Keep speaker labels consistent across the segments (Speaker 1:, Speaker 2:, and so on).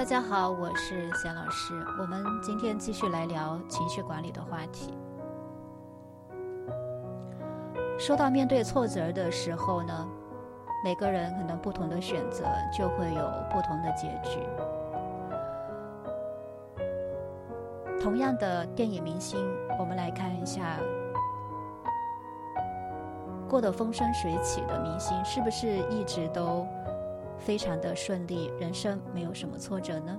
Speaker 1: 大家好，我是贤老师。我们今天继续来聊情绪管理的话题。说到面对挫折的时候呢，每个人可能不同的选择就会有不同的结局。同样的电影明星，我们来看一下，过得风生水起的明星，是不是一直都？非常的顺利，人生没有什么挫折呢。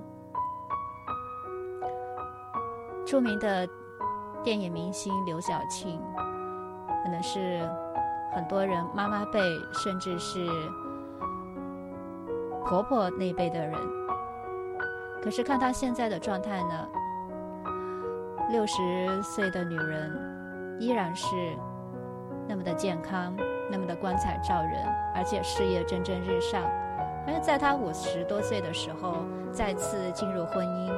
Speaker 1: 著名的电影明星刘晓庆，可能是很多人妈妈辈，甚至是婆婆那辈的人。可是看她现在的状态呢，六十岁的女人依然是那么的健康，那么的光彩照人，而且事业蒸蒸日上。而在她五十多岁的时候，再次进入婚姻，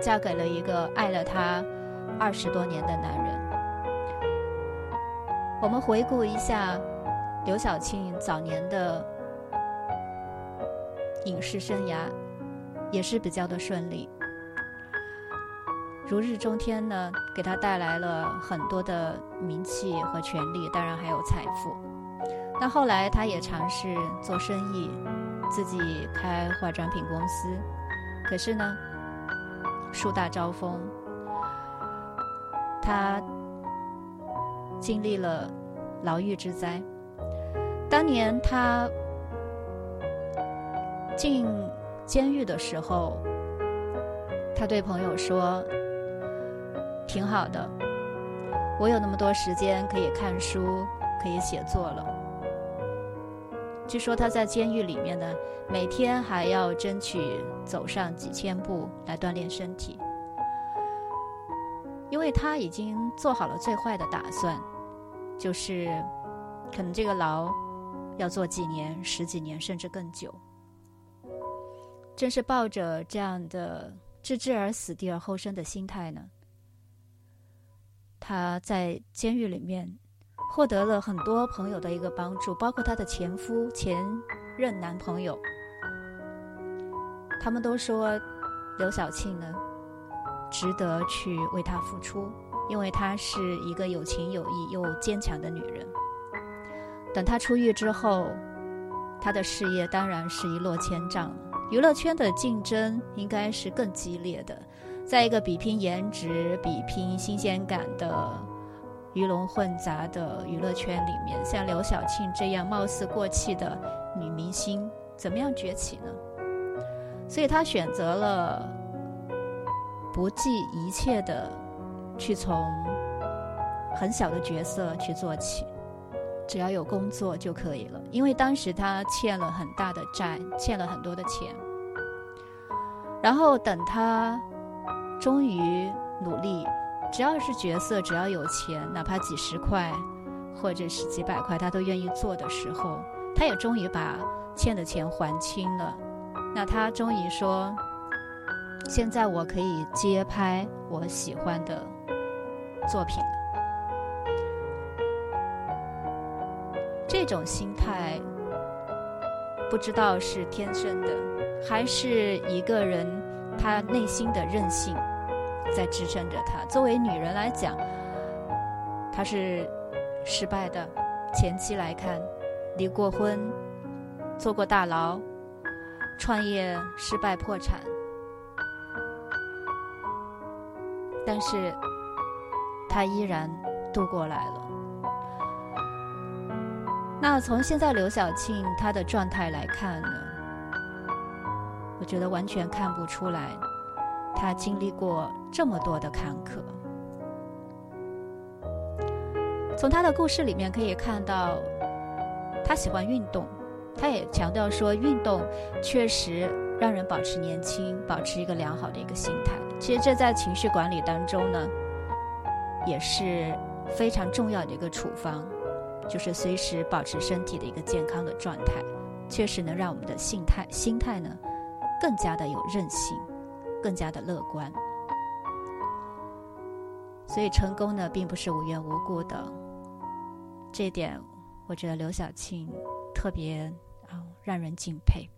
Speaker 1: 嫁给了一个爱了她二十多年的男人。我们回顾一下刘晓庆早年的影视生涯，也是比较的顺利，如日中天呢，给她带来了很多的名气和权利，当然还有财富。那后来，他也尝试做生意，自己开化妆品公司。可是呢，树大招风，他经历了牢狱之灾。当年他进监狱的时候，他对朋友说：“挺好的，我有那么多时间可以看书，可以写作了。”据说他在监狱里面呢，每天还要争取走上几千步来锻炼身体，因为他已经做好了最坏的打算，就是可能这个牢要坐几年、十几年，甚至更久。正是抱着这样的置之而死地而后生的心态呢，他在监狱里面。获得了很多朋友的一个帮助，包括她的前夫、前任男朋友，他们都说刘晓庆呢值得去为她付出，因为她是一个有情有义又坚强的女人。等她出狱之后，她的事业当然是一落千丈，娱乐圈的竞争应该是更激烈的，在一个比拼颜值、比拼新鲜感的。鱼龙混杂的娱乐圈里面，像刘晓庆这样貌似过气的女明星，怎么样崛起呢？所以她选择了不计一切的去从很小的角色去做起，只要有工作就可以了。因为当时她欠了很大的债，欠了很多的钱。然后等她终于努力。只要是角色，只要有钱，哪怕几十块，或者是几百块，他都愿意做的时候，他也终于把欠的钱还清了。那他终于说：“现在我可以接拍我喜欢的作品了。”这种心态，不知道是天生的，还是一个人他内心的韧性。在支撑着她。作为女人来讲，她是失败的。前期来看，离过婚，坐过大牢，创业失败破产，但是她依然度过来了。那从现在刘晓庆她的状态来看呢，我觉得完全看不出来。他经历过这么多的坎坷，从他的故事里面可以看到，他喜欢运动，他也强调说，运动确实让人保持年轻，保持一个良好的一个心态。其实这在情绪管理当中呢，也是非常重要的一个处方，就是随时保持身体的一个健康的状态，确实能让我们的心态心态呢更加的有韧性。更加的乐观，所以成功呢，并不是无缘无故的。这点，我觉得刘晓庆特别啊，让人敬佩。